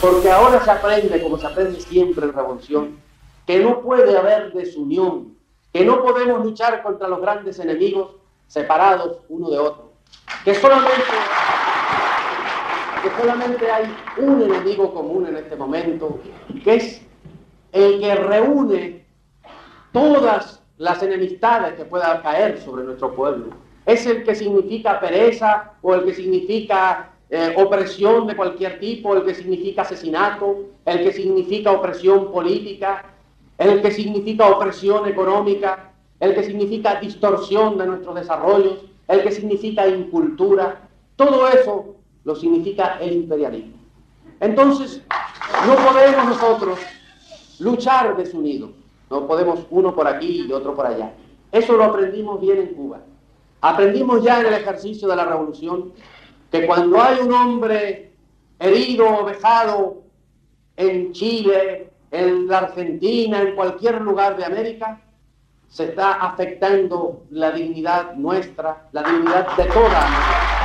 Porque ahora se aprende, como se aprende siempre en revolución, que no puede haber desunión, que no podemos luchar contra los grandes enemigos separados uno de otro, que solamente, que solamente hay un enemigo común en este momento, que es el que reúne todas las enemistades que puedan caer sobre nuestro pueblo. Es el que significa pereza o el que significa eh, opresión de cualquier tipo, el que significa asesinato, el que significa opresión política, el que significa opresión económica, el que significa distorsión de nuestros desarrollos, el que significa incultura. Todo eso lo significa el imperialismo. Entonces, no podemos nosotros luchar desunidos. No podemos uno por aquí y otro por allá. Eso lo aprendimos bien en Cuba. Aprendimos ya en el ejercicio de la revolución que cuando hay un hombre herido o vejado en Chile, en la Argentina, en cualquier lugar de América, se está afectando la dignidad nuestra, la dignidad de toda América.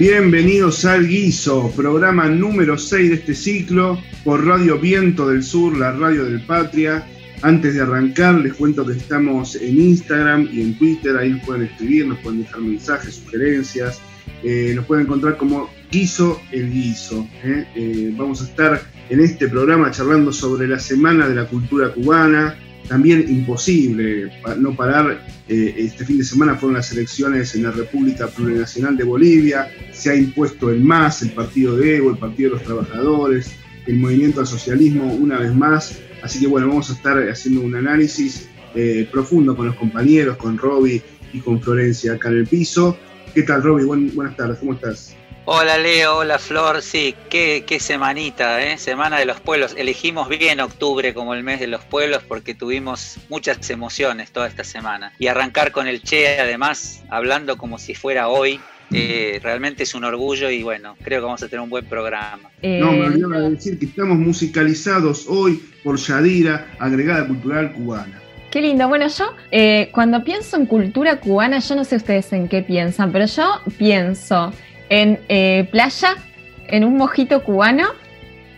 Bienvenidos al Guiso, programa número 6 de este ciclo por Radio Viento del Sur, la radio del Patria. Antes de arrancar, les cuento que estamos en Instagram y en Twitter, ahí nos pueden escribir, nos pueden dejar mensajes, sugerencias, eh, nos pueden encontrar como Guiso el Guiso. ¿eh? Eh, vamos a estar en este programa charlando sobre la Semana de la Cultura Cubana, también imposible no parar. Eh, este fin de semana fueron las elecciones en la República Plurinacional de Bolivia, se ha impuesto el MAS, el partido de Evo, el Partido de los Trabajadores, el movimiento al socialismo una vez más. Así que bueno, vamos a estar haciendo un análisis eh, profundo con los compañeros, con Roby y con Florencia acá en el piso. ¿Qué tal, Roby? buenas tardes, ¿cómo estás? Hola Leo, hola Flor, sí, qué, qué semanita, ¿eh? Semana de los Pueblos. Elegimos bien octubre como el mes de los pueblos porque tuvimos muchas emociones toda esta semana. Y arrancar con el Che, además, hablando como si fuera hoy, eh, realmente es un orgullo y bueno, creo que vamos a tener un buen programa. No, me olvidaba de decir que estamos musicalizados hoy por Yadira, agregada cultural cubana. Qué lindo. Bueno, yo eh, cuando pienso en cultura cubana, yo no sé ustedes en qué piensan, pero yo pienso en eh, playa, en un mojito cubano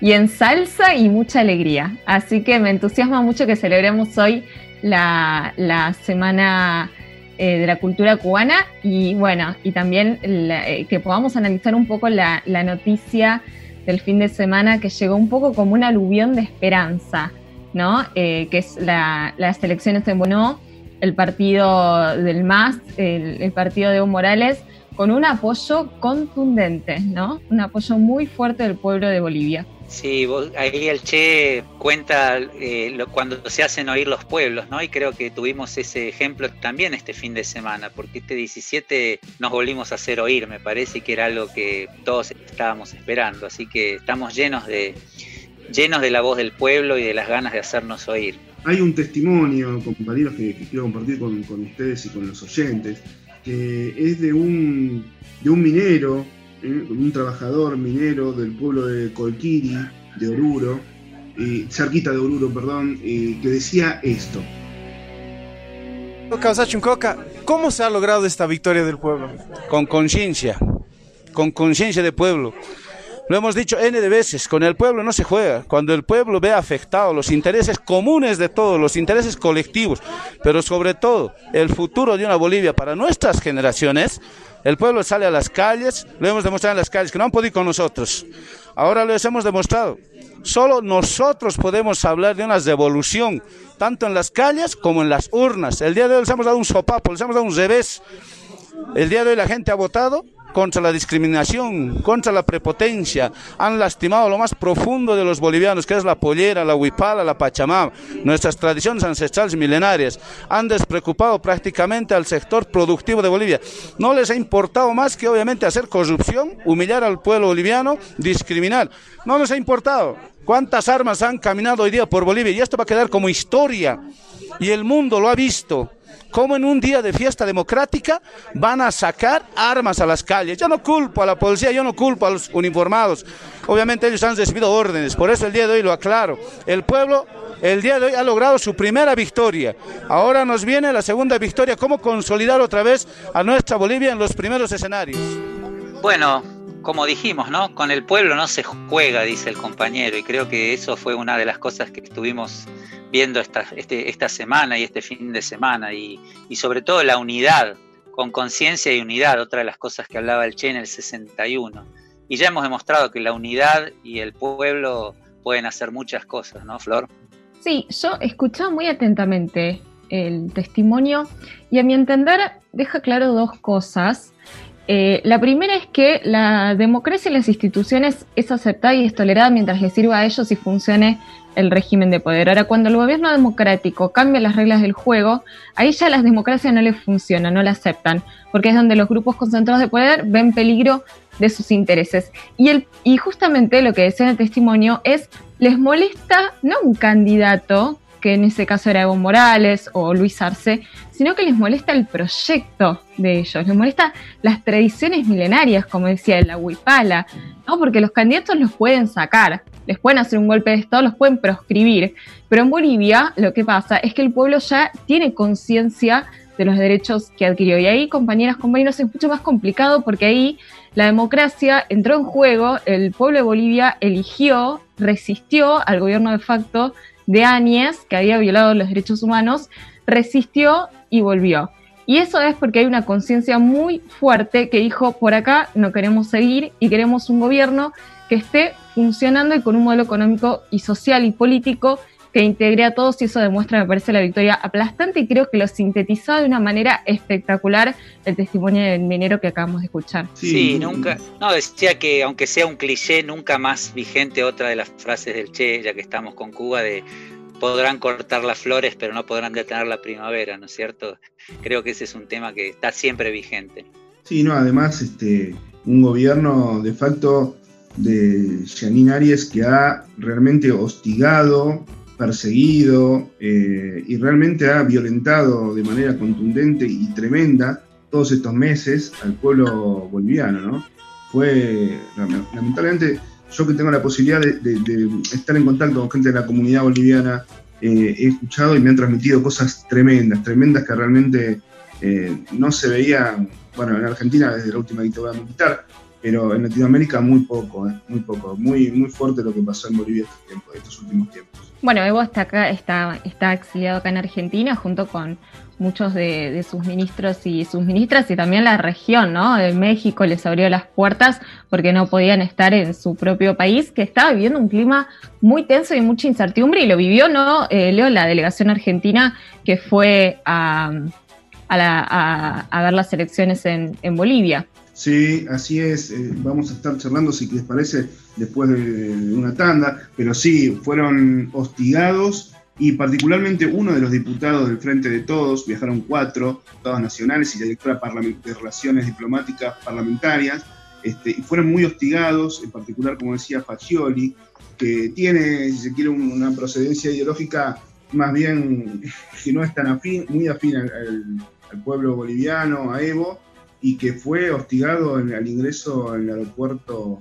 y en salsa y mucha alegría. Así que me entusiasma mucho que celebremos hoy la, Semana eh, de la Cultura Cubana y bueno, y también eh, que podamos analizar un poco la, noticia del fin de semana que llegó un poco como un aluvión de esperanza, ¿no? que es las elecciones en Bono, el partido del MAS, el, el partido de Evo Morales, con un apoyo contundente, ¿no? Un apoyo muy fuerte del pueblo de Bolivia. Sí, ahí el Che cuenta eh, cuando se hacen oír los pueblos, ¿no? Y creo que tuvimos ese ejemplo también este fin de semana, porque este 17 nos volvimos a hacer oír, me parece que era algo que todos estábamos esperando, así que estamos llenos de, llenos de la voz del pueblo y de las ganas de hacernos oír. Hay un testimonio, compañeros, que, quiero compartir con, con ustedes y con los oyentes que es de un, de un minero, ¿eh? un trabajador minero del pueblo de Colquiri, de Oruro, cerquita de Oruro, perdón, que decía esto. ¿cómo se ha logrado esta victoria del pueblo? Con conciencia, con conciencia de pueblo. Lo hemos dicho N de veces, con el pueblo no se juega. Cuando el pueblo ve afectado los intereses comunes de todos, los intereses colectivos, pero sobre todo el futuro de una Bolivia para nuestras generaciones, el pueblo sale a las calles, lo hemos demostrado en las calles, que no han podido con nosotros. Ahora lo hemos demostrado. Solo nosotros podemos hablar de una devolución, tanto en las calles como en las urnas. El día de hoy les hemos dado un sopapo, les hemos dado un revés. El día de hoy la gente ha votado contra la discriminación, contra la prepotencia, han lastimado lo más profundo de los bolivianos, que es la pollera, la huipala, la pachamama, nuestras tradiciones ancestrales milenarias, han despreocupado prácticamente al sector productivo de Bolivia. No les ha importado más que obviamente hacer corrupción, humillar al pueblo boliviano, discriminar. No les ha importado. ¿Cuántas armas han caminado hoy día por Bolivia? Y esto va a quedar como historia. Y el mundo lo ha visto. Cómo en un día de fiesta democrática van a sacar armas a las calles. Yo no culpo a la policía, yo no culpo a los uniformados. Obviamente ellos han recibido órdenes, por eso el día de hoy lo aclaro. El pueblo el día de hoy ha logrado su primera victoria. Ahora nos viene la segunda victoria, cómo consolidar otra vez a nuestra Bolivia en los primeros escenarios. Bueno, como dijimos, ¿no? Con el pueblo no se juega, dice el compañero, y creo que eso fue una de las cosas que estuvimos viendo esta, este, esta semana y este fin de semana, y, sobre todo la unidad, con conciencia y unidad, otra de las cosas que hablaba el Che en el 61. Y ya hemos demostrado que la unidad y el pueblo pueden hacer muchas cosas, ¿no, Flor? Sí, yo escuchaba muy atentamente el testimonio y a mi entender deja claro dos cosas. Eh, la primera es que la democracia en las instituciones es aceptada y es tolerada mientras le sirva a ellos y funcione el régimen de poder. Ahora, cuando el gobierno democrático cambia las reglas del juego, ahí ya las democracias no les funcionan, no la aceptan, porque es donde los grupos concentrados de poder ven peligro de sus intereses. Y, el, y justamente lo que decía en el testimonio es, les molesta no un candidato que en ese caso era Evo Morales o Luis Arce, sino que les molesta el proyecto de ellos, les molesta las tradiciones milenarias, como decía la Huipala, ¿no? porque los candidatos los pueden sacar, les pueden hacer un golpe de Estado, los pueden proscribir, pero en Bolivia lo que pasa es que el pueblo ya tiene conciencia de los derechos que adquirió. Y ahí, compañeras, compañeros, es mucho más complicado porque ahí la democracia entró en juego, el pueblo de Bolivia eligió, resistió al gobierno de facto de Áñez, que había violado los derechos humanos, resistió y volvió. Y eso es porque hay una conciencia muy fuerte que dijo, por acá no queremos seguir y queremos un gobierno que esté funcionando y con un modelo económico y social y político que integre a todos y eso demuestra, me parece, la victoria aplastante y creo que lo sintetizó de una manera espectacular el testimonio del minero que acabamos de escuchar. Sí, nunca, no, decía que aunque sea un cliché, nunca más vigente otra de las frases del Che, ya que estamos con Cuba, de podrán cortar las flores, pero no podrán detener la primavera, ¿no es cierto? Creo que ese es un tema que está siempre vigente. Sí, no, además, este, un gobierno de facto de Janine Arias que ha realmente hostigado perseguido eh, y realmente ha violentado de manera contundente y tremenda todos estos meses al pueblo boliviano, ¿no? Fue, lamentablemente, yo que tengo la posibilidad de, estar en contacto con gente de la comunidad boliviana, eh, he escuchado y me han transmitido cosas tremendas, tremendas que realmente eh, no se veían, bueno, en Argentina desde la última dictadura militar, pero en Latinoamérica muy poco, muy poco, muy, muy fuerte lo que pasó en Bolivia estos, estos últimos tiempos. Bueno, Evo está acá, está, está exiliado acá en Argentina junto con muchos de, sus ministros y sus ministras y también la región, ¿no? De México les abrió las puertas porque no podían estar en su propio país, que estaba viviendo un clima muy tenso y mucha incertidumbre y lo vivió, ¿no? Eh, Leo, la delegación argentina que fue a, a, ver las elecciones en, en Bolivia. Sí, así es. Eh, vamos a estar charlando, si les parece, después de, una tanda. Pero sí, fueron hostigados y particularmente uno de los diputados del Frente de Todos, viajaron cuatro, diputados nacionales y la directora de Relaciones Diplomáticas Parlamentarias, este, y fueron muy hostigados, en particular, como decía Fagioli, que tiene, si se quiere, una procedencia ideológica más bien que no es tan afín, muy afín al pueblo boliviano, a Evo, y que fue hostigado al ingreso al aeropuerto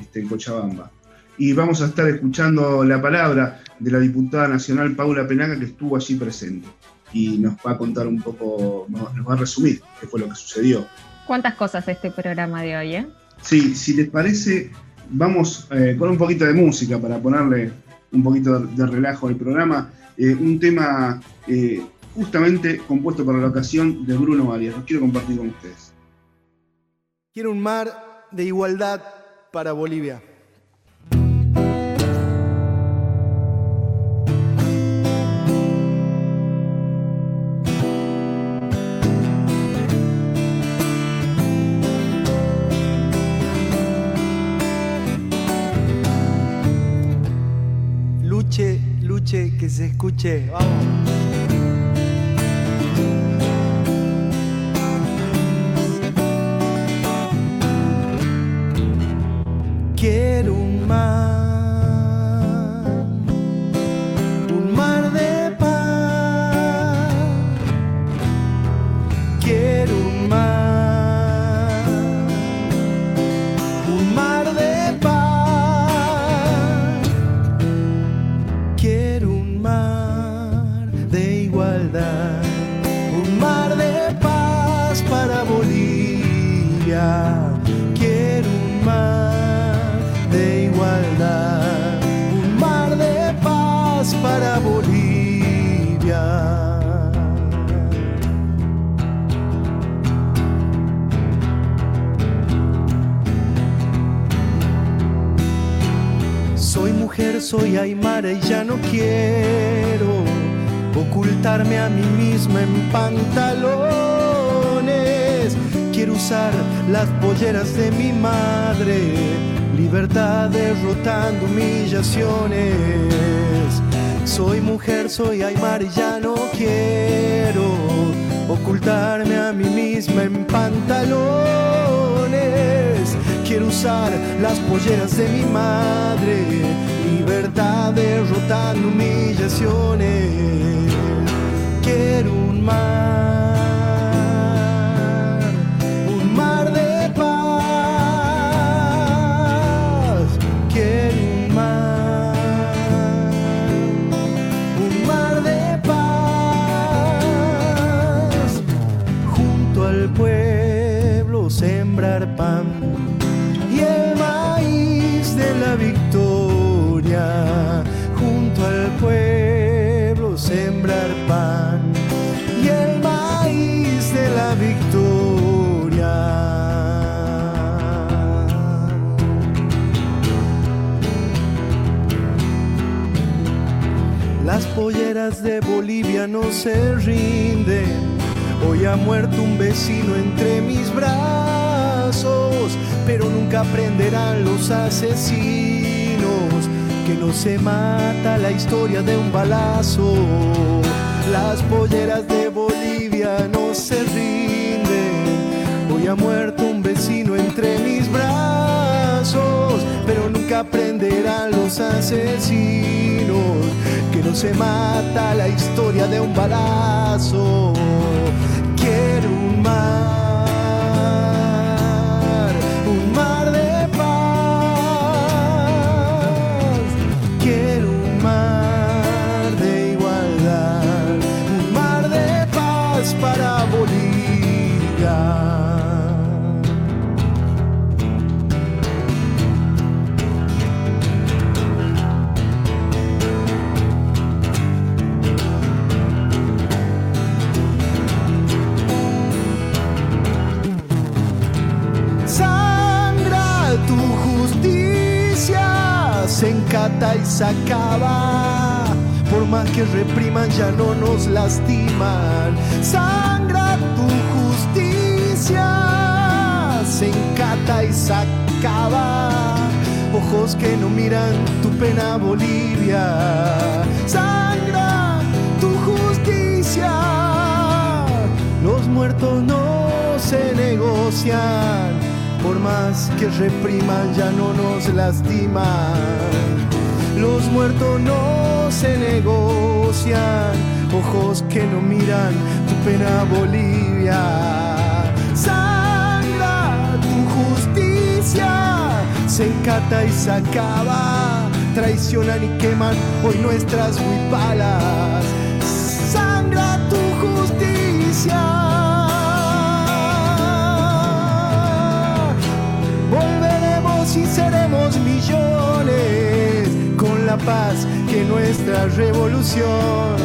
este, en Cochabamba. Y vamos a estar escuchando la palabra de la diputada nacional Paula Penaga, que estuvo allí presente y nos va a contar un poco, nos va a resumir qué fue lo que sucedió. ¿Cuántas cosas este programa de hoy? Eh? Sí, si les parece, vamos eh, con un poquito de música para ponerle un poquito de relajo al programa. Eh, un tema eh, justamente compuesto para la ocasión de Bruno Arias. Lo quiero compartir con ustedes. Quiero un mar de igualdad para Bolivia. Luche, luche, que se escuche. Vamos. Soy mujer, soy aymara y ya no quiero ocultarme a mí misma en pantalones. Quiero usar las polleras de mi madre, libertad derrotando humillaciones. Soy mujer, soy aymara y ya no quiero ocultarme a mí misma en pantalones. Quiero usar las polleras de mi madre, libertad derrotando humillaciones. Quiero un mar, de Bolivia no se rinden. Hoy ha muerto un vecino entre mis brazos, pero nunca aprenderán los asesinos que no se mata la historia de un balazo. Las polleras de Bolivia no se rinden. Hoy ha muerto un vecino entre mis brazos, pero nunca aprenderán los asesinos no se mata la historia de un balazo. Quiero un mar, se encata y se acaba. Por más que repriman, ya no nos lastiman. Sangra tu justicia, se encata y se acaba. Ojos que no miran tu pena, Bolivia. Sangra tu justicia. Los muertos no se negocian, por más que repriman ya no nos lastiman. Los muertos no se negocian, ojos que no miran tu pena Bolivia. Sangra tu justicia, se encata y se acaba, traicionan y queman hoy nuestras huipalas. Sangra tu justicia. Seremos millones con la paz que nuestra revolución.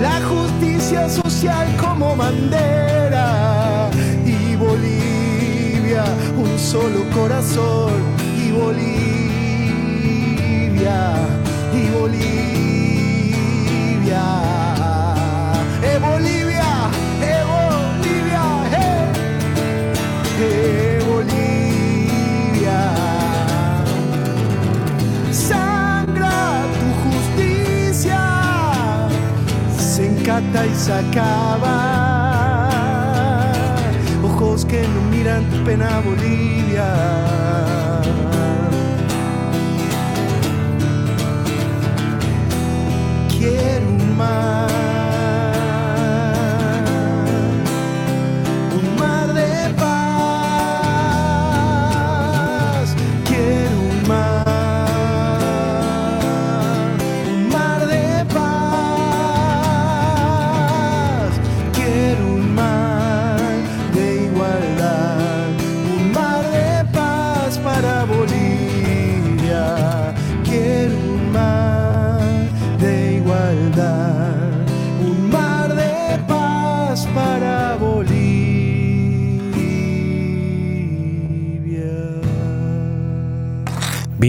La justicia social como bandera y Bolivia, un solo corazón y Bolivia, y Bolivia, eh Bolivia, y se acaba. Ojos que no miran tu pena Bolivia. quiero un mar,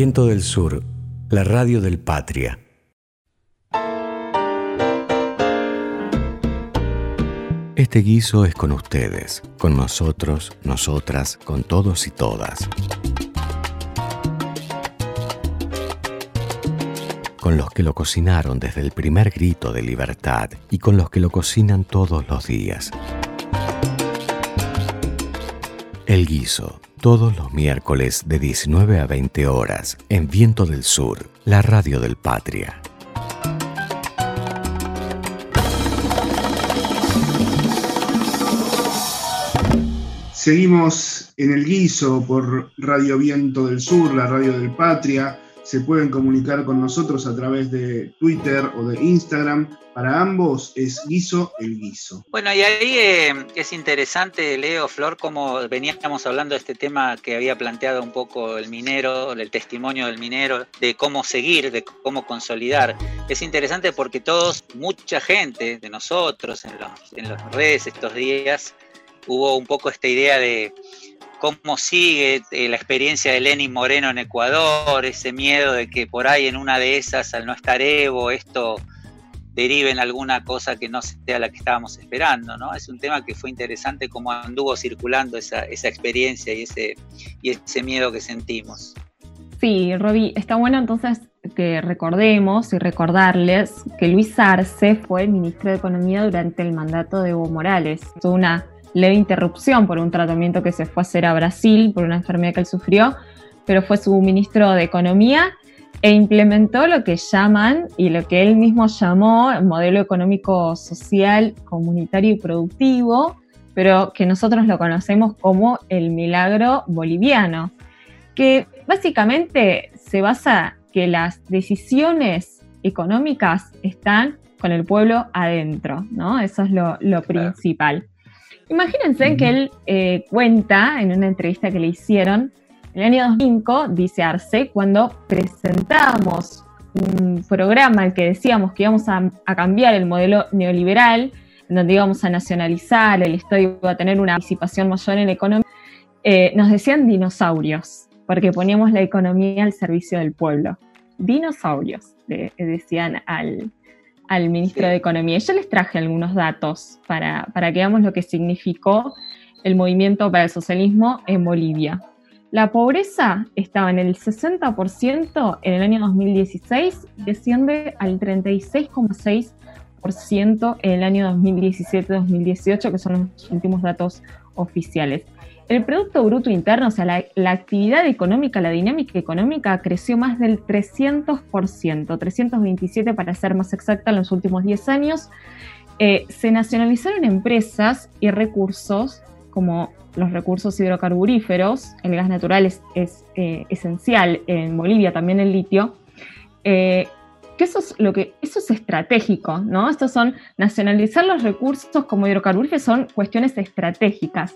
Viento del Sur, la radio del Patria. Este guiso es con ustedes, con nosotros, nosotras, con todos y todas. Con los que lo cocinaron desde el primer grito de libertad y con los que lo cocinan todos los días. El guiso, todos los miércoles de 19 a 20 horas, en Viento del Sur, la radio del Patria. Seguimos en el guiso por Radio Viento del Sur, la radio del Patria. Se pueden comunicar con nosotros a través de Twitter o de Instagram. Para ambos es guiso el guiso. Bueno, y ahí eh, es interesante, Leo, Flor, como veníamos hablando de este tema que había planteado un poco el minero, el testimonio del minero, de cómo seguir, de cómo consolidar. Es interesante porque todos, mucha gente de nosotros en, en las redes estos días, hubo un poco esta idea de cómo sigue eh, la experiencia de Lenin Moreno en Ecuador, ese miedo de que por ahí en una de esas, al no estar Evo, esto derive en alguna cosa que no sea la que estábamos esperando, ¿no? Es un tema que fue interesante cómo anduvo circulando esa, esa experiencia y ese, y ese miedo que sentimos. Sí, Roby, está bueno entonces que recordemos y recordarles que Luis Arce fue ministro de Economía durante el mandato de Evo Morales. Tuvo una leve interrupción por un tratamiento que se fue a hacer a Brasil por una enfermedad que él sufrió, pero fue su ministro de Economía e implementó lo que llaman y lo que él mismo llamó el modelo económico social, comunitario y productivo, pero que nosotros lo conocemos como el milagro boliviano, que básicamente se basa que las decisiones económicas están con el pueblo adentro, ¿no? Eso es lo, lo principal. Imagínense que él eh, cuenta en una entrevista que le hicieron en el año 2005, dice Arce, cuando presentamos un programa al que decíamos que íbamos a, a cambiar el modelo neoliberal, en donde íbamos a nacionalizar, el Estado iba a tener una participación mayor en la economía, eh, nos decían dinosaurios, porque poníamos la economía al servicio del pueblo. Dinosaurios, decían al, al ministro de Economía. Yo les traje algunos datos para, para que veamos lo que significó el movimiento para el socialismo en Bolivia. La pobreza estaba en el 60% en el año 2016, desciende al 36,6% en el año 2017-2018, que son los últimos datos oficiales. El Producto Bruto Interno, o sea, la, actividad económica, la dinámica económica creció más del 300%, 327 para ser más exacta en los últimos 10 años. Eh, se nacionalizaron empresas y recursos como los recursos hidrocarburíferos, el gas natural es, es eh, esencial en Bolivia, también el litio, eh, que eso es lo que eso es estratégico, ¿no? Estos son nacionalizar los recursos como hidrocarburíferos son cuestiones estratégicas.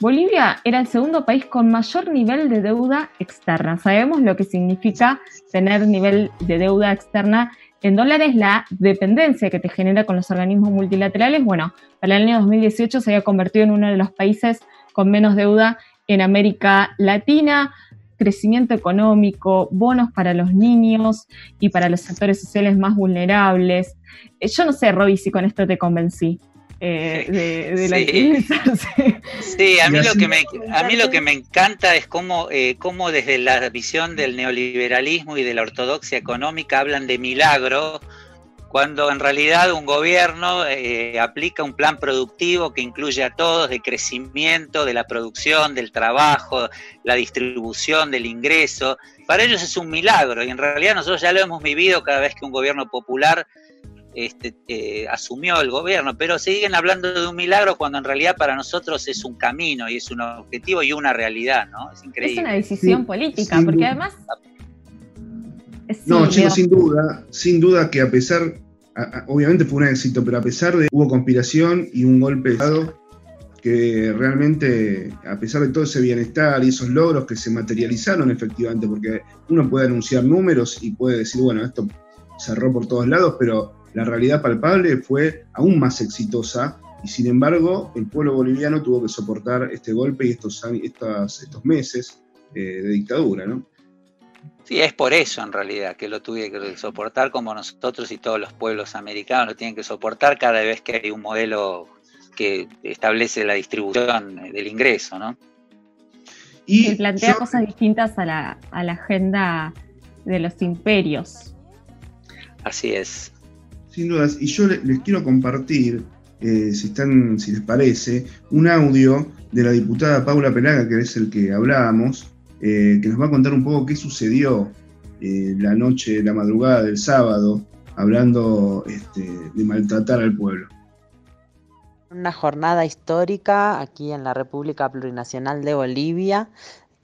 Bolivia era el segundo país con mayor nivel de deuda externa. Sabemos lo que significa tener nivel de deuda externa en dólares, la dependencia que te genera con los organismos multilaterales. Bueno, para el año 2018 se había convertido en uno de los países con menos deuda en América Latina, crecimiento económico, bonos para los niños y para los sectores sociales más vulnerables. Yo no sé, Roby, si con esto te convencí. Eh, de, de, la sí. sí, a mí, lo que me, a mí lo que me encanta es cómo, eh, cómo desde la visión del neoliberalismo y de la ortodoxia económica hablan de milagro cuando en realidad un gobierno eh, aplica un plan productivo que incluye a todos de crecimiento, de la producción, del trabajo, la distribución, del ingreso. Para ellos es un milagro y en realidad nosotros ya lo hemos vivido cada vez que un gobierno popular este, eh, asumió el gobierno, pero siguen hablando de un milagro cuando en realidad para nosotros es un camino y es un objetivo y una realidad, ¿no? Es increíble. Es una decisión política, porque además... no, chicos, sin duda, sin duda que a pesar, obviamente fue un éxito, pero a pesar de hubo conspiración y un golpe de Estado que realmente, a pesar de todo ese bienestar y esos logros que se materializaron efectivamente, porque uno puede anunciar números y puede decir, bueno, esto cerró por todos lados, pero la realidad palpable fue aún más exitosa y sin embargo el pueblo boliviano tuvo que soportar este golpe y estos, estos meses eh, de dictadura, ¿no? Sí, es por eso en realidad que lo tuve que soportar como nosotros y todos los pueblos americanos lo tienen que soportar cada vez que hay un modelo que establece la distribución del ingreso, ¿no? Y plantea cosas distintas a la, a la agenda de los imperios. Así es. Sin dudas. Y yo les, quiero compartir, eh, si, están, si les parece, un audio de la diputada Paula Pelaga, que es el que hablábamos, eh, que nos va a contar un poco qué sucedió eh, la noche, la madrugada del sábado, hablando este, de maltratar al pueblo. Una jornada histórica aquí en la República Plurinacional de Bolivia.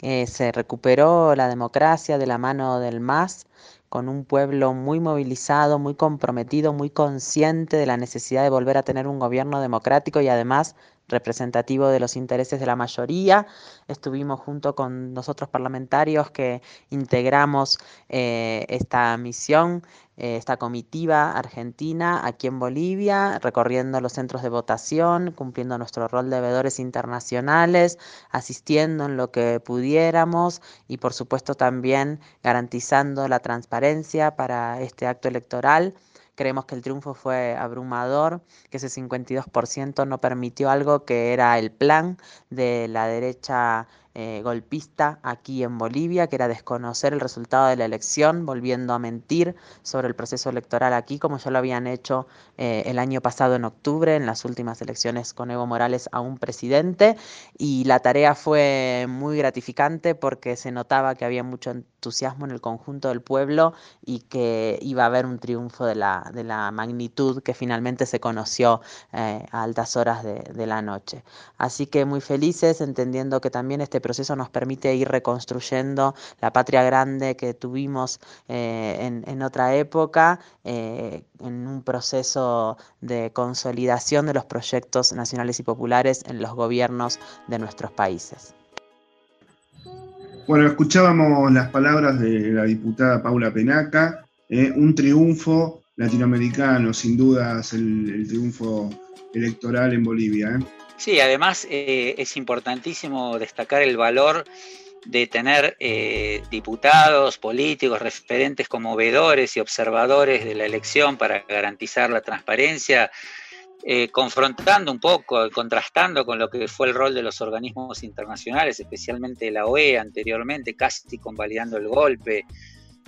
se recuperó la democracia de la mano del MAS con un pueblo muy movilizado, muy comprometido, muy consciente de la necesidad de volver a tener un gobierno democrático y además representativo de los intereses de la mayoría. Estuvimos junto con nosotros parlamentarios que integramos eh, esta misión, eh, esta comitiva argentina aquí en Bolivia, recorriendo los centros de votación, cumpliendo nuestro rol de veedores internacionales, asistiendo en lo que pudiéramos y por supuesto también garantizando la transparencia para este acto electoral. Creemos que el triunfo fue abrumador, que ese 52% no permitió algo que era el plan de la derecha eh, golpista aquí en Bolivia, que era desconocer el resultado de la elección, volviendo a mentir sobre el proceso electoral aquí, como ya lo habían hecho eh, el año pasado en octubre, en las últimas elecciones con Evo Morales a un presidente. Y la tarea fue muy gratificante porque se notaba que había mucho entusiasmo en el conjunto del pueblo y que iba a haber un triunfo de la, de la magnitud que finalmente se conoció eh, a altas horas de, de la noche. Así que muy felices, entendiendo que también este proceso nos permite ir reconstruyendo la patria grande que tuvimos eh, en, otra época, eh, en un proceso de consolidación de los proyectos nacionales y populares en los gobiernos de nuestros países. Bueno, escuchábamos las palabras de la diputada Paula Penaca, eh, un triunfo latinoamericano, sin dudas el, el triunfo electoral en Bolivia. Sí, además eh, es importantísimo destacar el valor de tener eh, diputados, políticos, referentes como veedores y observadores de la elección para garantizar la transparencia, eh, confrontando un poco, contrastando con lo que fue el rol de los organismos internacionales, especialmente la OEA anteriormente, casi convalidando el golpe,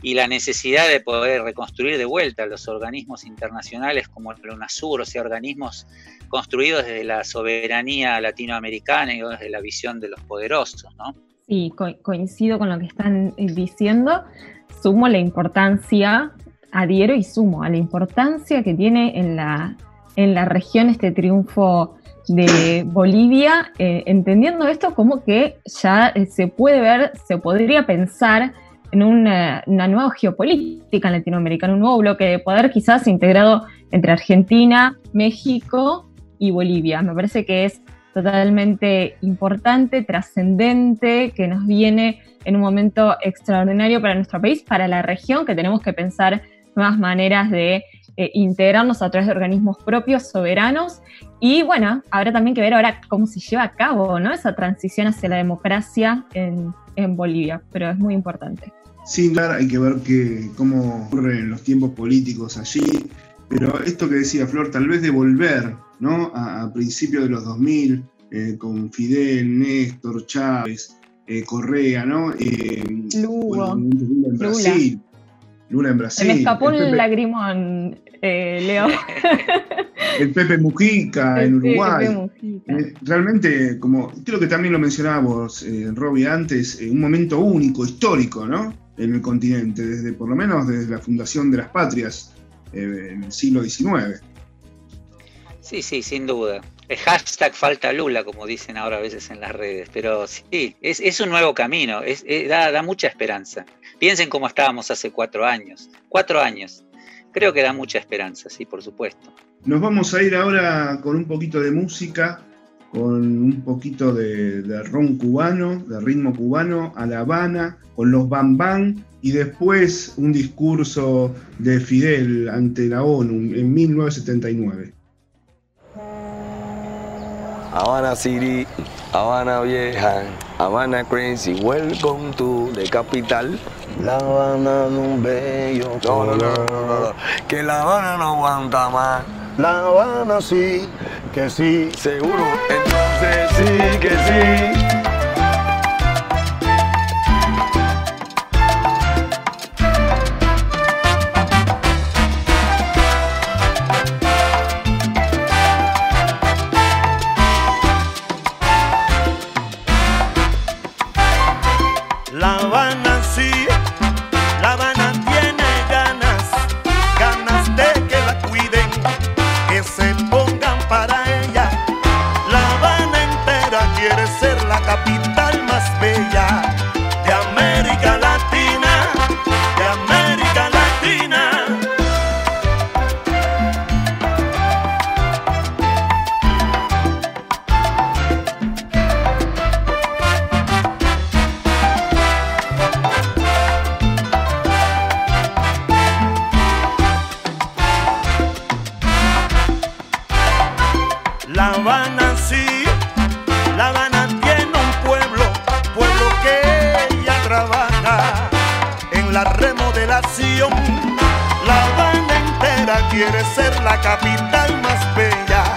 y la necesidad de poder reconstruir de vuelta los organismos internacionales como el UNASUR, o sea, organismos construidos desde la soberanía latinoamericana y desde la visión de los poderosos, ¿no? Sí, coincido con lo que están eh, diciendo. Sumo la importancia, adhiero y sumo a la importancia que tiene en la, en la región este triunfo de Bolivia, eh, entendiendo esto como que ya eh, se puede ver, se podría pensar en una, nueva geopolítica en un nuevo bloque de poder quizás integrado entre Argentina, México y Bolivia. Me parece que es totalmente importante, trascendente, que nos viene en un momento extraordinario para nuestro país, para la región, que tenemos que pensar nuevas maneras de eh, integrarnos a través de organismos propios, soberanos. Y bueno, habrá también que ver ahora cómo se lleva a cabo ¿no? esa transición hacia la democracia en, en Bolivia, pero es muy importante. Sin duda hay que ver que, cómo ocurren los tiempos políticos allí, pero esto que decía Flor, tal vez de volver ¿no? a, principios de los 2000, eh, con Fidel, Néstor, Chávez, eh, Correa, ¿no? Eh, Lula. en Brasil. Lula en Brasil. Se me escapó el lagrimón eh, Leo. el Pepe Mujica en Uruguay. Eh, realmente, como creo que también lo mencionábamos, eh, Robbie, antes, un momento único, histórico, ¿no? En el continente, desde por lo menos desde la fundación de las patrias en el siglo XIX. Sí, sí, sin duda. El hashtag falta Lula, como dicen ahora a veces en las redes, pero sí, es, un nuevo camino, es, da, da, mucha esperanza. Piensen cómo estábamos hace cuatro años, cuatro años. Creo que da mucha esperanza, sí, por supuesto. Nos vamos a ir ahora con un poquito de música, con un poquito de, de ron cubano, de ritmo cubano, a La Habana, con los Bam Bam, y después un discurso de Fidel ante la ONU en 1979. Habana City, Habana Vieja, Habana Crazy, welcome to the capital. La Habana un bello no, no, no, no, que La Habana no aguanta más. La Habana sí, que sí, seguro, entonces sí, que sí. La Habana sí, La Habana siempre lista, ciudad de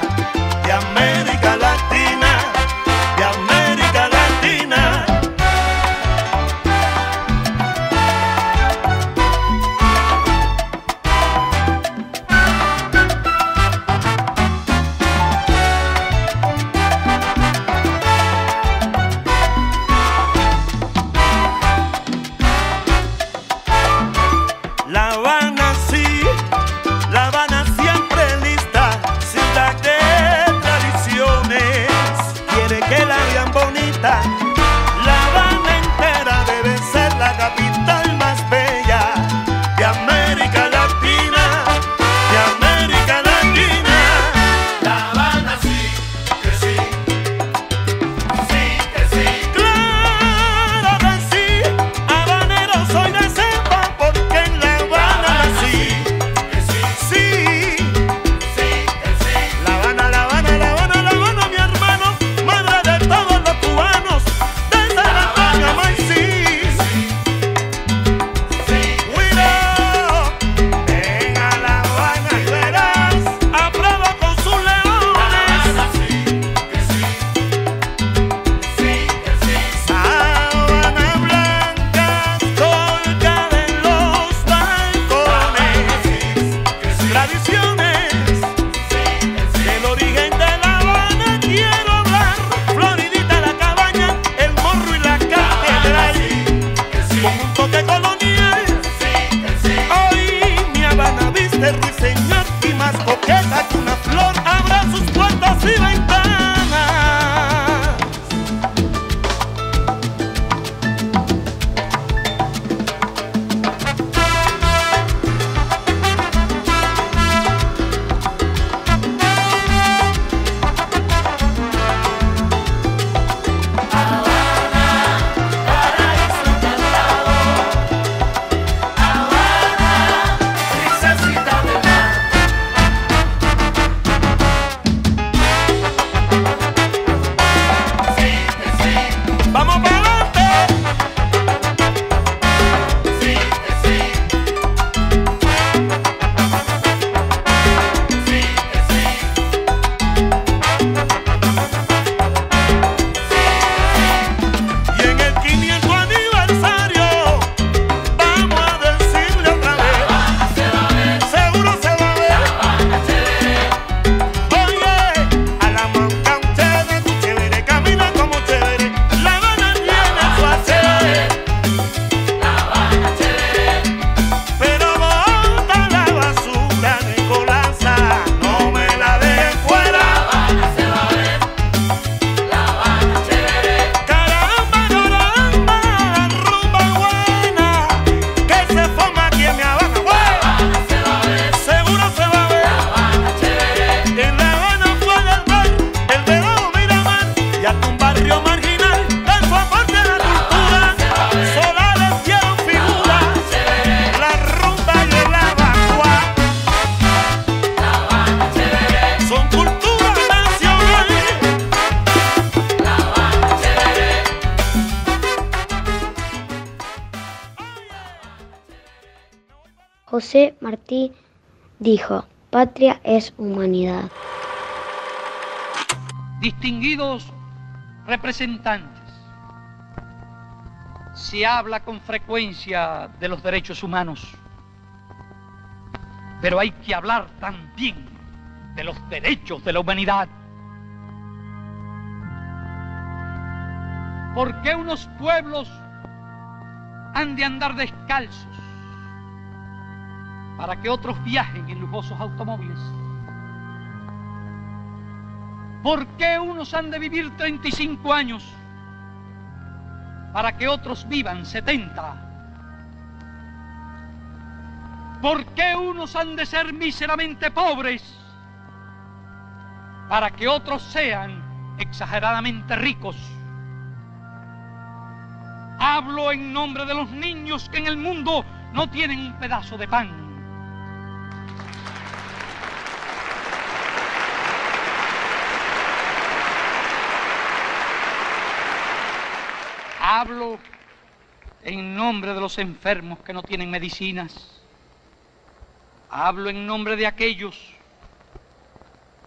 José Martí dijo, patria es humanidad. Distinguidos representantes, se habla con frecuencia de los derechos humanos, pero hay que hablar también de los derechos de la humanidad. ¿Por qué unos pueblos han de andar descalzos para que otros viajen en lujosos automóviles? ¿Por qué unos han de vivir 35 años para que otros vivan 70? ¿Por qué unos han de ser míseramente pobres para que otros sean exageradamente ricos? Hablo en nombre de los niños que en el mundo no tienen un pedazo de pan. Hablo en nombre de los enfermos que no tienen medicinas. Hablo en nombre de aquellos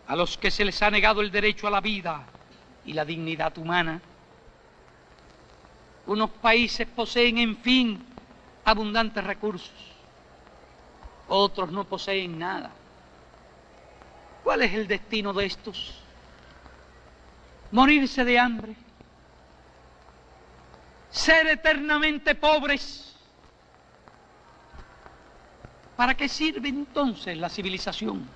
a los que se les ha negado el derecho a la vida y la dignidad humana. Unos países poseen, en fin, abundantes recursos. Otros no poseen nada. ¿Cuál es el destino de estos? Morirse de hambre ser eternamente pobres. ¿Para qué sirve entonces la civilización?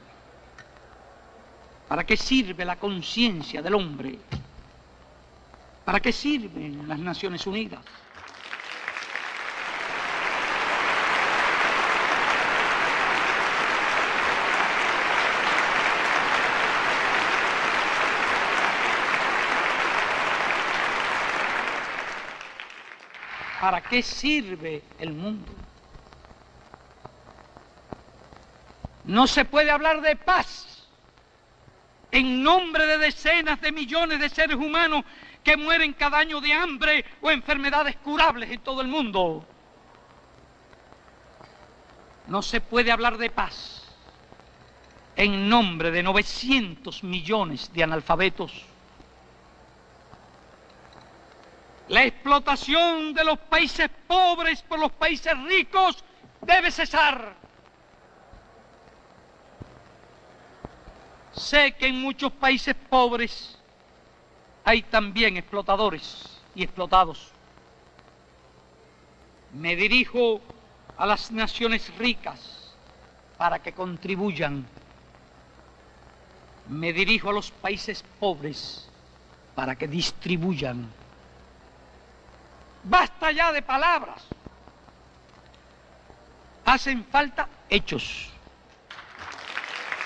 ¿Para qué sirve la conciencia del hombre? ¿Para qué sirven las Naciones Unidas? ¿Para qué sirve el mundo? No se puede hablar de paz en nombre de decenas de millones de seres humanos que mueren cada año de hambre o enfermedades curables en todo el mundo. No se puede hablar de paz en nombre de 900 millones de analfabetos La explotación de los países pobres por los países ricos debe cesar. Sé que en muchos países pobres hay también explotadores y explotados. Me dirijo a las naciones ricas para que contribuyan. Me dirijo a los países pobres para que distribuyan. Basta ya de palabras. Hacen falta hechos.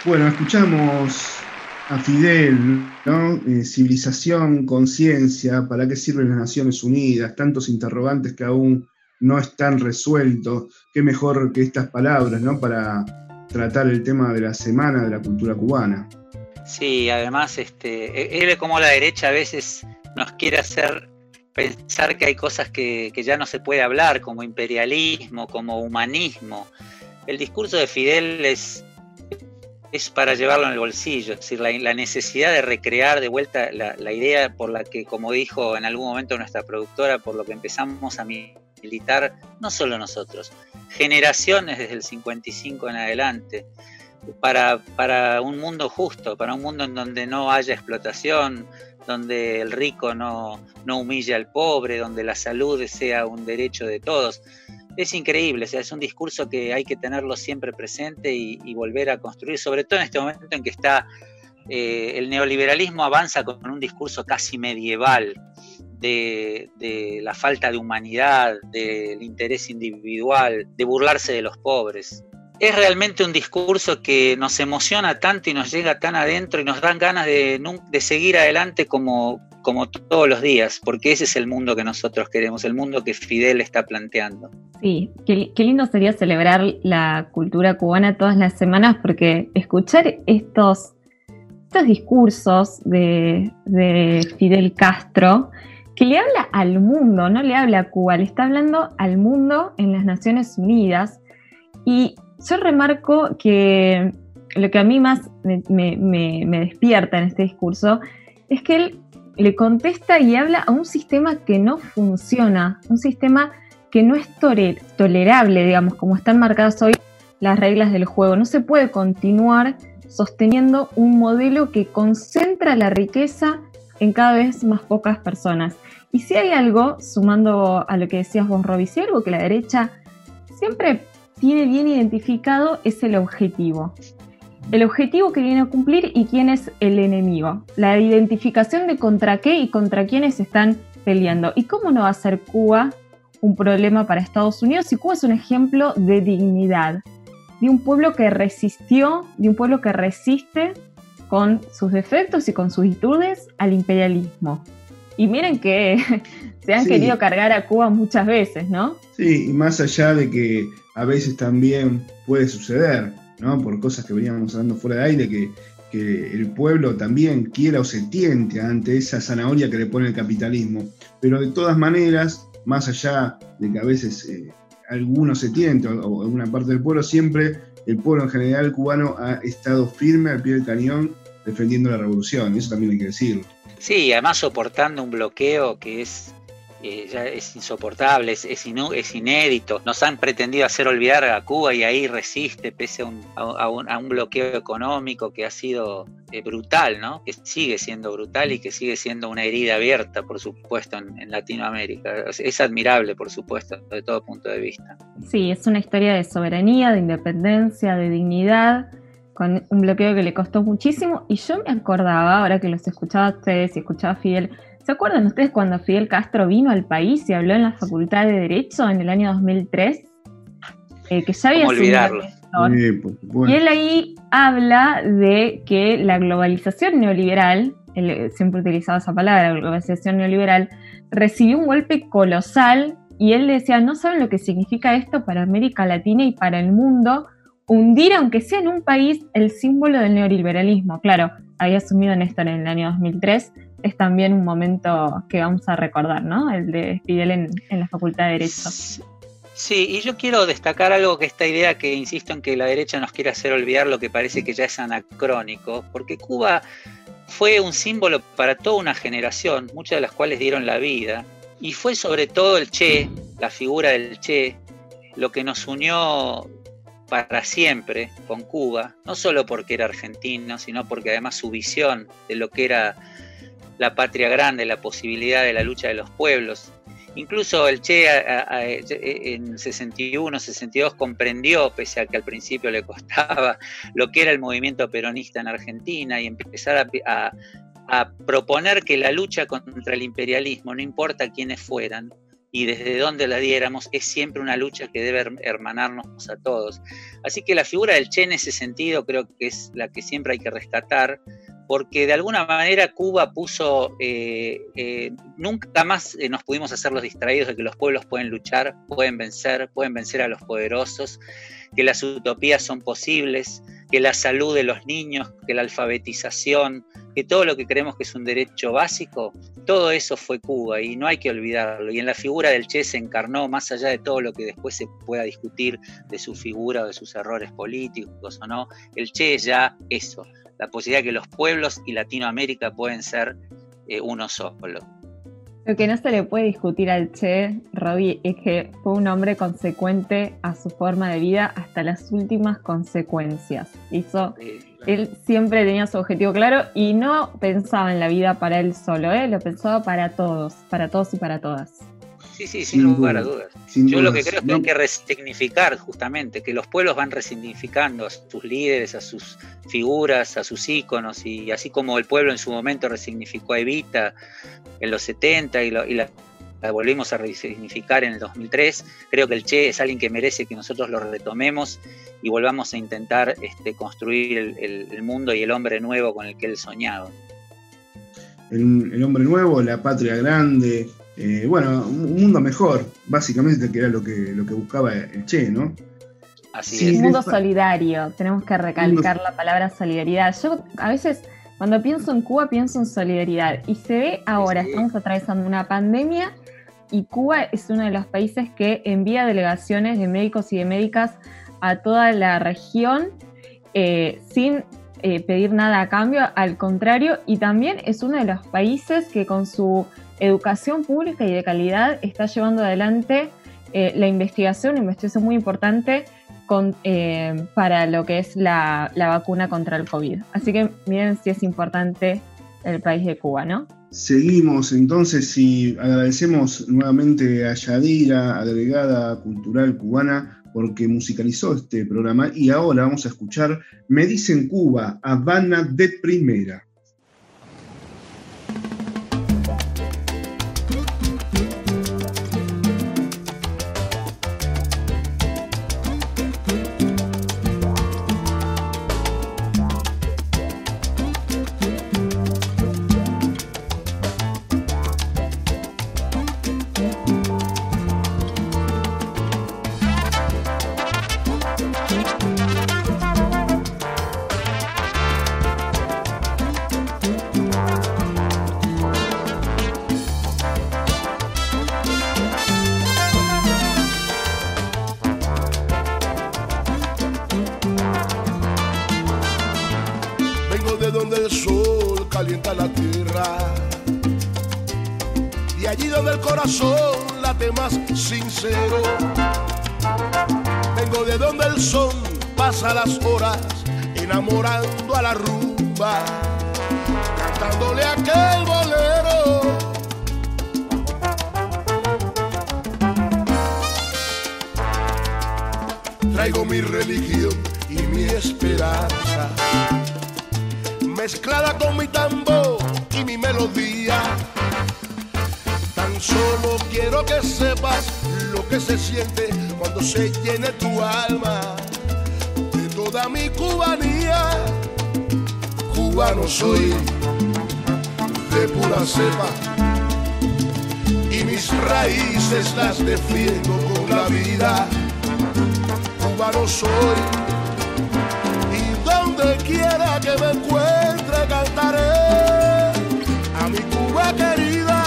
Bueno, escuchamos a Fidel, ¿no? Eh, civilización, conciencia, ¿para qué sirven las Naciones Unidas? Tantos interrogantes que aún no están resueltos. Qué mejor que estas palabras, ¿no? Para tratar el tema de la semana de la cultura cubana. Sí, además, este, él como la derecha a veces nos quiere hacer pensar que hay cosas que, ya no se puede hablar, como imperialismo, como humanismo. El discurso de Fidel es, es para llevarlo en el bolsillo, es decir, la, necesidad de recrear de vuelta la, idea por la que, como dijo en algún momento nuestra productora, por lo que empezamos a militar, no solo nosotros, generaciones desde el 55 en adelante, para, para un mundo justo, para un mundo en donde no haya explotación, donde el rico no, no humilla al pobre, donde la salud sea un derecho de todos. Es increíble, es un discurso que hay que tenerlo siempre presente y, volver a construir, sobre todo en este momento en que está eh, el neoliberalismo avanza con un discurso casi medieval de, la falta de humanidad, del interés individual, de burlarse de los pobres es realmente un discurso que nos emociona tanto y nos llega tan adentro y nos dan ganas de, seguir adelante como, como todos los días, porque ese es el mundo que nosotros queremos, el mundo que Fidel está planteando. Sí, qué, lindo sería celebrar la cultura cubana todas las semanas, porque escuchar estos, estos discursos de, de Fidel Castro, que le habla al mundo, no le habla a Cuba, le está hablando al mundo en las Naciones Unidas. Y yo remarco que lo que a mí más me, despierta en este discurso es que él le contesta y habla a un sistema que no funciona, un sistema que no es tolerable, digamos, como están marcadas hoy las reglas del juego. No se puede continuar sosteniendo un modelo que concentra la riqueza en cada vez más pocas personas. Y si hay algo, sumando a lo que decías vos, Roby, si hay algo que la derecha siempre tiene bien identificado, es el objetivo. El objetivo que viene a cumplir y quién es el enemigo. La identificación de contra qué y contra quiénes están peleando. ¿Y cómo no va a ser Cuba un problema para Estados Unidos si Cuba es un ejemplo de dignidad? De un pueblo que resistió, de un pueblo que resiste con sus defectos y con sus virtudes al imperialismo. Y miren que se han querido cargar a Cuba muchas veces, ¿no? Sí, y más allá de que a veces también puede suceder, ¿no? Por cosas que veníamos hablando fuera de aire, que, que el pueblo también quiera o se tiente ante esa zanahoria que le pone el capitalismo. Pero de todas maneras, más allá de que a veces eh, algunos se tiente o, o alguna parte del pueblo, siempre el pueblo en general cubano ha estado firme al pie del cañón defendiendo la revolución, eso también hay que decirlo. Sí, además soportando un bloqueo que es eh, es insoportable, es, es, inédito. Nos han pretendido hacer olvidar a Cuba y ahí resiste pese a un, a, un, bloqueo económico que ha sido eh, brutal, ¿no? Que sigue siendo brutal y que sigue siendo una herida abierta, por supuesto, en, Latinoamérica. Es, admirable, por supuesto, de todo punto de vista. Sí, es una historia de soberanía, de independencia, de dignidad con un bloqueo que le costó muchísimo y yo me acordaba, ahora que los escuchaba a ustedes y escuchaba a Fidel, ¿se acuerdan ustedes cuando Fidel Castro vino al país y habló en la Facultad de Derecho en el año 2003? Eh, que ya había olvidarlo? Y él ahí habla de que la globalización neoliberal, él siempre utilizaba esa palabra, globalización neoliberal, recibió un golpe colosal y él decía, no saben lo que significa esto para América Latina y para el mundo, hundir, aunque sea en un país, el símbolo del neoliberalismo. Claro, había asumido Néstor en el año 2003, es también un momento que vamos a recordar, ¿no? El de Fidel en, la Facultad de Derecho. Sí, y yo quiero destacar algo que esta idea que insisto en que la derecha nos quiere hacer olvidar lo que parece que ya es anacrónico, porque Cuba fue un símbolo para toda una generación, muchas de las cuales dieron la vida, y fue sobre todo el Che, la figura del Che, lo que nos unió para siempre con Cuba, no solo porque era argentino, sino porque además su visión de lo que era la patria grande, la posibilidad de la lucha de los pueblos. Incluso el Che en 61, 62 comprendió, pese a que al principio le costaba, lo que era el movimiento peronista en Argentina y empezar a, proponer que la lucha contra el imperialismo, no importa quiénes fueran, y desde donde la diéramos, es siempre una lucha que debe hermanarnos a todos. Así que la figura del Che en ese sentido creo que es la que siempre hay que rescatar, porque de alguna manera Cuba puso, eh, eh, nunca más eh, nos pudimos hacer los distraídos de que los pueblos pueden luchar, pueden vencer, pueden vencer a los poderosos, que las utopías son posibles, que la salud de los niños, que la alfabetización, que todo lo que creemos que es un derecho básico, todo eso fue Cuba y no hay que olvidarlo. Y en la figura del Che se encarnó, más allá de todo lo que después se pueda discutir de su figura o de sus errores políticos o no, el Che es ya eso, la posibilidad de que los pueblos y Latinoamérica pueden ser eh, uno solo. Lo que no se le puede discutir al Che, Robbie, es que fue un hombre consecuente a su forma de vida hasta las últimas consecuencias. Hizo, Él siempre tenía su objetivo claro y no pensaba en la vida para él solo, ¿eh? lo pensaba para todos, para todos y para todas. Sí, sí, sin, lugar a dudas. Yo lo que creo es que hay que resignificar justamente, que los pueblos van resignificando a sus líderes, a sus figuras, a sus íconos, y así como el pueblo en su momento resignificó a Evita en los 70 y, la, volvimos a resignificar en el 2003, creo que el Che es alguien que merece que nosotros lo retomemos y volvamos a intentar este, construir el, mundo y el hombre nuevo con el que él soñaba. el hombre nuevo, la patria grande, eh, bueno, un mundo mejor, básicamente, que era lo que, lo que buscaba el Che, ¿no? Así es. Un mundo solidario, tenemos que recalcar la palabra solidaridad. Yo a veces, cuando pienso en Cuba, pienso en solidaridad. Y se ve ahora, estamos atravesando una pandemia y Cuba es uno de los países que envía delegaciones de médicos y de médicas a toda la región eh, sin eh, pedir nada a cambio, al contrario, y también es uno de los países que con su educación pública y de calidad está llevando adelante eh, la investigación, una investigación muy importante para lo que es la, la vacuna contra el COVID. Así que miren si es importante el país de Cuba, ¿no? Seguimos entonces y agradecemos nuevamente a Yadira, agregada cultural cubana, porque musicalizó este programa y ahora vamos a escuchar Me dicen Cuba, Habana de Primera. llorando a la rumba, cantándole aquel bolero. Traigo mi religión y mi esperanza, mezclada con mi tambor y mi melodía. Tan solo quiero que sepas lo que se siente cuando se llene tu alma de toda mi cubana soy de pura cepa y mis raíces las defiendo con la vida. Cubano soy y donde quiera que me encuentre cantaré a mi Cuba querida.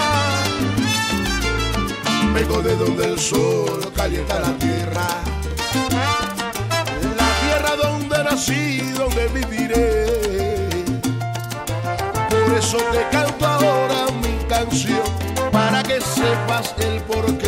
Vengo de donde el sol calienta la tierra, la tierra donde nací, donde viviré eso te canto ahora mi canción, para que sepas el porqué.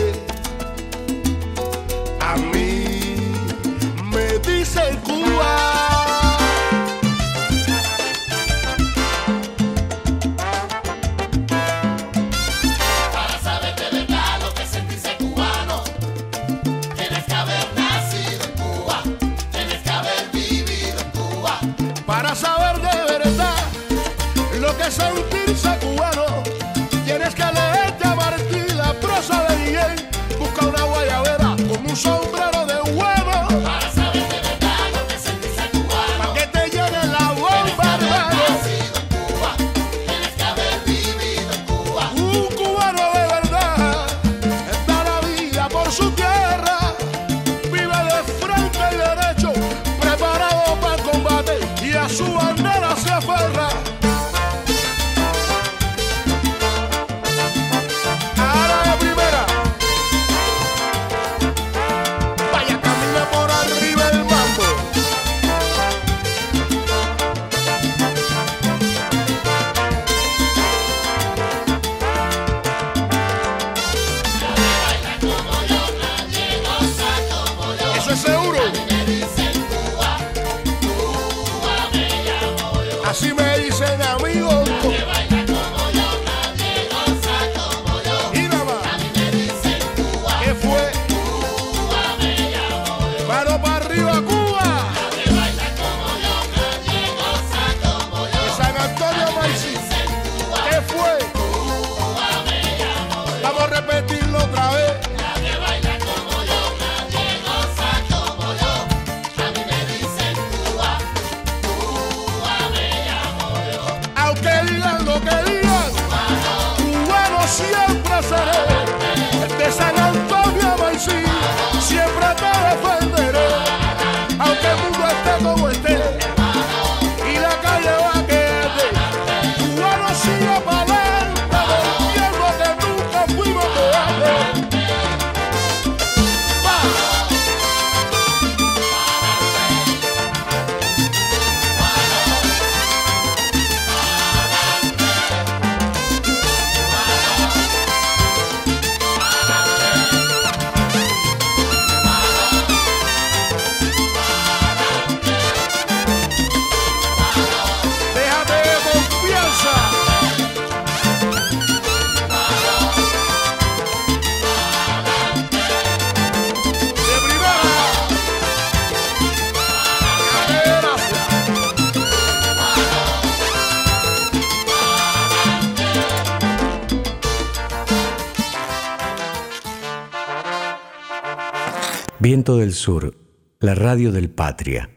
Viento del Sur, la radio del Patria.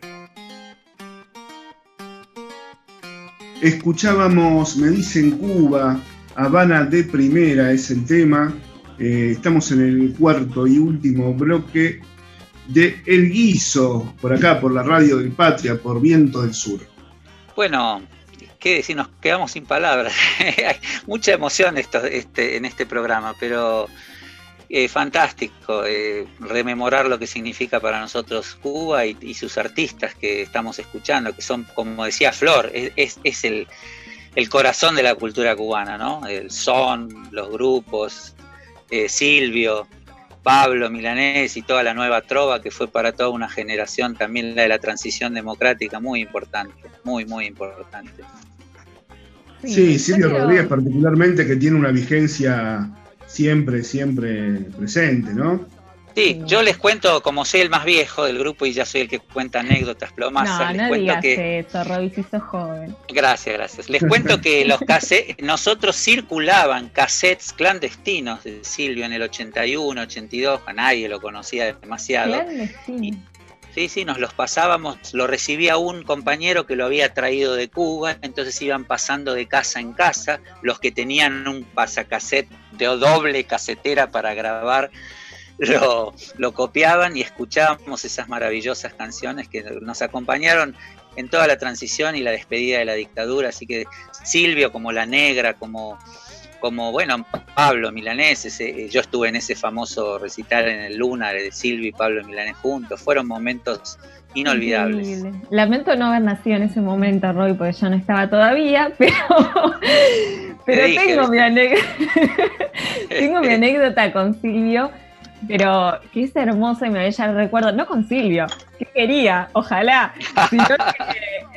Escuchábamos Me dicen Cuba, Habana de Primera es el tema. Eh, estamos en el cuarto y último bloque de El Guiso, por acá, por la radio del Patria, por Viento del Sur. Bueno, qué decir, nos quedamos sin palabras. Hay mucha emoción esto, este, en este programa, pero eh, fantástico eh, rememorar lo que significa para nosotros Cuba y, sus artistas que estamos escuchando, que son, como decía Flor, es, el, el, corazón de la cultura cubana, ¿no? El son, los grupos, eh, Silvio, Pablo Milanés y toda la nueva trova que fue para toda una generación también la de la transición democrática, muy importante, muy, muy importante. Sí, Silvio Rodríguez particularmente que tiene una vigencia siempre, siempre presente, ¿no? Sí, yo les cuento, como soy el más viejo del grupo y ya soy el que cuenta anécdotas plomasas, no, les no cuento digas que. Eso, Robicito joven. Gracias, gracias. Les cuento que los cassettes, nosotros circulaban cassettes clandestinos de Silvio en el 81, 82, a nadie lo conocía demasiado. Clandestino. Sí, sí, nos los pasábamos, lo recibía un compañero que lo había traído de Cuba, entonces iban pasando de casa en casa, los que tenían un pasacassette de doble casetera para grabar, lo, lo copiaban y escuchábamos esas maravillosas canciones que nos acompañaron en toda la transición y la despedida de la dictadura, así que Silvio como la negra, como como, bueno, Pablo Milanés, ese, yo estuve en ese famoso recital en el Luna de Silvio y Pablo Milanés juntos, fueron momentos inolvidables. Increíble. Lamento no haber nacido en ese momento, Roy, porque yo no estaba todavía, pero, pero dije, tengo, mi ¿viste? anécdota, tengo mi anécdota con Silvio, pero que es hermosa y me bella el recuerdo, no con Silvio, que quería, ojalá, sino que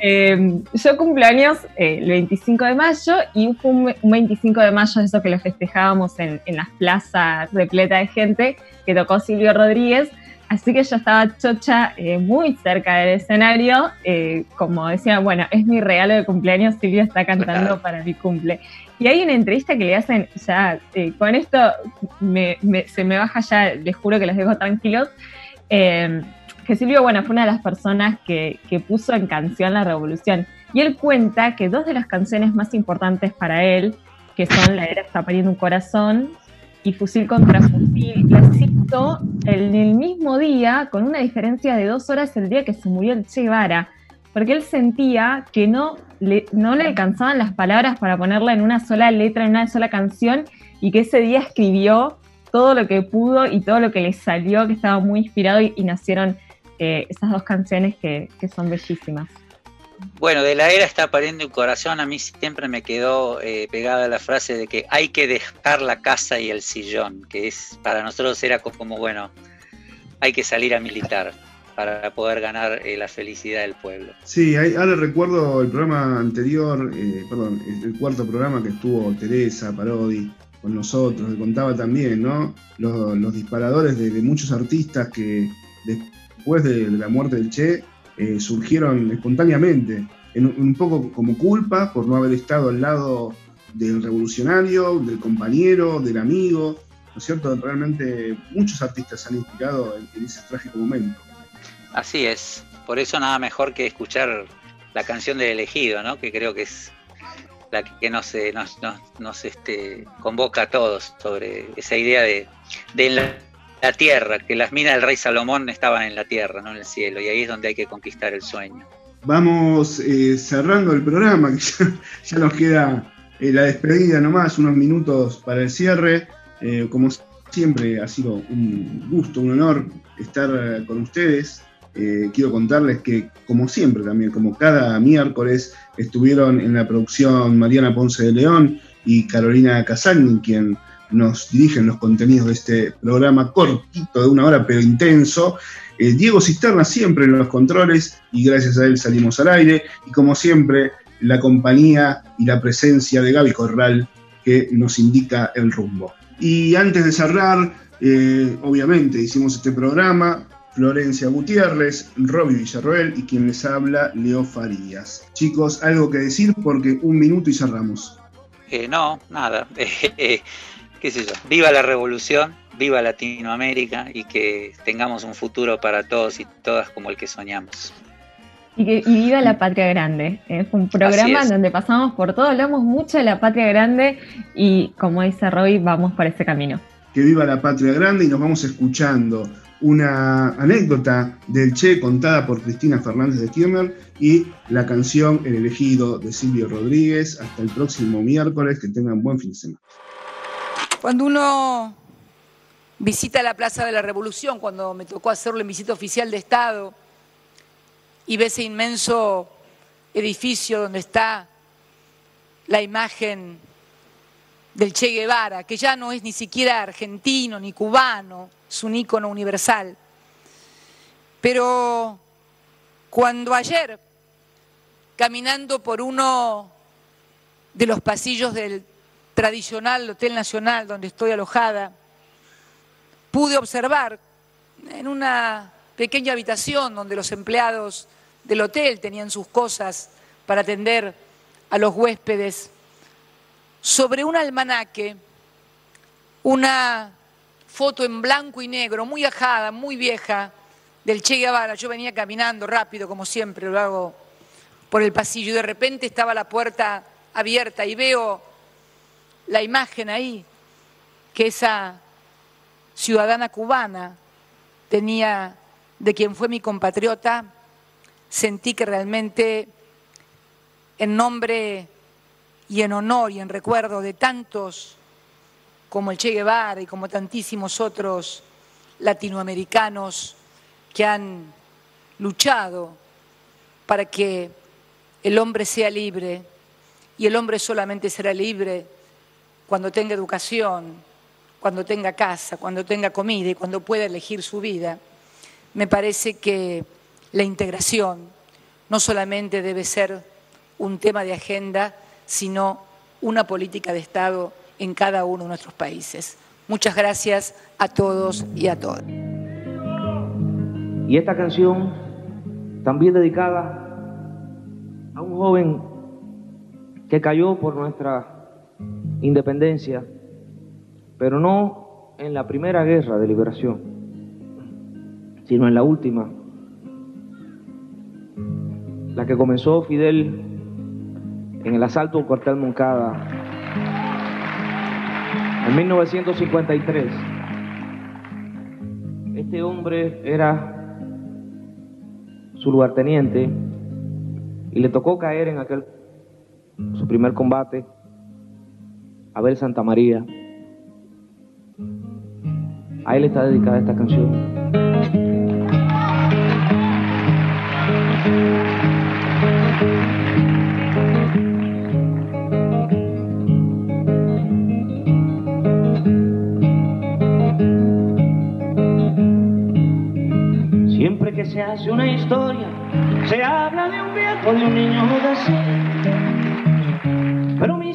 eh, yo cumpleaños eh, el 25 de mayo y fue un, un 25 de mayo eso que lo festejábamos en, en las plazas repleta de gente que tocó Silvio Rodríguez. Así que yo estaba chocha eh, muy cerca del escenario, eh, como decía, bueno, es mi regalo de cumpleaños, Silvio está cantando para mi cumple. Y hay una entrevista que le hacen, ya, eh, con esto me- me- se me baja ya, les juro que los dejo tranquilos, eh, que Silvio, bueno, fue una de las personas que, que puso en canción la revolución. Y él cuenta que dos de las canciones más importantes para él, que son La era está pariendo un corazón y Fusil contra Fusil, las hizo en el mismo día, con una diferencia de dos horas el día que se murió el Che porque él sentía que no le, no le alcanzaban las palabras para ponerla en una sola letra, en una sola canción, y que ese día escribió todo lo que pudo y todo lo que le salió, que estaba muy inspirado y, y nacieron eh, esas dos canciones que, que son bellísimas. Bueno, de la era está pariendo un corazón, a mí siempre me quedó eh, pegada la frase de que hay que dejar la casa y el sillón, que es para nosotros era como, bueno, hay que salir a militar para poder ganar eh, la felicidad del pueblo. Sí, ahora recuerdo el programa anterior, eh, perdón, el, cuarto programa que estuvo Teresa Parodi con nosotros, que contaba también, ¿no? Los, disparadores de, muchos artistas que después de, de la muerte del Che eh, surgieron espontáneamente, en, un- poco como culpa por no haber estado al lado del revolucionario, del compañero, del amigo, ¿no es cierto? Realmente muchos artistas se han inspirado en- ese trágico momento. Así es, por eso nada mejor que escuchar la canción del elegido, ¿no? que creo que es la que nos, eh, nos, nos, nos, este, convoca a todos sobre esa idea de, de la, tierra, que las minas del rey Salomón estaban en la tierra, no en el cielo, y ahí es donde hay que conquistar el sueño. Vamos eh, cerrando el programa, que ya, nos queda eh, la despedida nomás, unos minutos para el cierre. Eh, como siempre, ha sido un gusto, un honor estar con ustedes. Quiero contarles que, como siempre también, como cada miércoles, estuvieron en la producción Mariana Ponce de León y Carolina Casagni, quien nos dirigen los contenidos de este programa cortito de una hora, pero intenso. Eh, Diego Cisterna siempre en los controles y gracias a él salimos al aire. Y como siempre, la compañía y la presencia de Gaby Corral que nos indica el rumbo. Y antes de cerrar, eh, obviamente hicimos este programa. Florencia Gutiérrez, Robbie Villarroel y quien les habla, Leo Farías. Chicos, algo que decir porque un minuto y cerramos. Eh, no, nada, eh, qué sé yo, viva la revolución viva Latinoamérica y que tengamos un futuro para todos y todas como el que soñamos. Y, que, viva la patria grande. Es un programa donde pasamos por todo, hablamos mucho de la patria grande y como dice Roy, vamos por ese camino. Que viva la patria grande y nos vamos escuchando una anécdota del Che contada por Cristina Fernández de Kirchner y la canción El elegido de Silvio Rodríguez. Hasta el próximo miércoles, que tengan buen fin de semana. Cuando uno visita la Plaza de la Revolución, cuando me tocó hacerlo en visita oficial de Estado, y ve ese inmenso edificio donde está la imagen del Che Guevara, que ya no es ni siquiera argentino ni cubano, es un ícono universal. Pero cuando ayer, caminando por uno de los pasillos del tradicional Hotel Nacional donde estoy alojada, pude observar en una pequeña habitación donde los empleados del hotel tenían sus cosas para atender a los huéspedes, sobre un almanaque, una foto en blanco y negro, muy ajada, muy vieja, del Che Guevara. Yo venía caminando rápido, como siempre lo hago por el pasillo, y de repente estaba la puerta abierta y veo la imagen ahí que esa ciudadana cubana tenía de quien fue mi compatriota, sentí que realmente en nombre y en honor y en recuerdo de tantos como el Che Guevara y como tantísimos otros latinoamericanos que han luchado para que el hombre sea libre y el hombre solamente será libre cuando tenga educación, cuando tenga casa, cuando tenga comida y cuando pueda elegir su vida me parece que la integración no solamente debe ser un tema de agenda, sino una política de Estado en cada uno de nuestros países. Muchas gracias a todos y a todas. Y esta canción, también dedicada a un joven que cayó por nuestra independencia, pero no en la primera guerra de liberación, sino en la última, la que comenzó Fidel en el asalto al cuartel Moncada en 1953. Este hombre era su lugarteniente y le tocó caer en aquel su primer combate a ver Santa María. A él está dedicada esta canción. Siempre que se hace una historia, se habla de un viejo, de un niño mi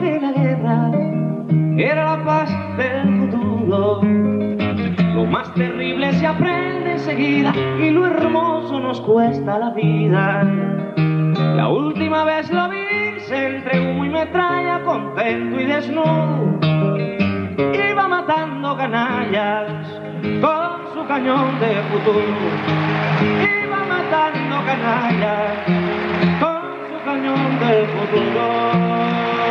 que la guerra era la paz del futuro. Lo más terrible se aprende enseguida y lo hermoso nos cuesta la vida. La última vez lo vi, se entre humo y metralla, contento y desnudo. Iba matando canallas con su cañón de futuro. Iba matando canallas con su cañón de futuro.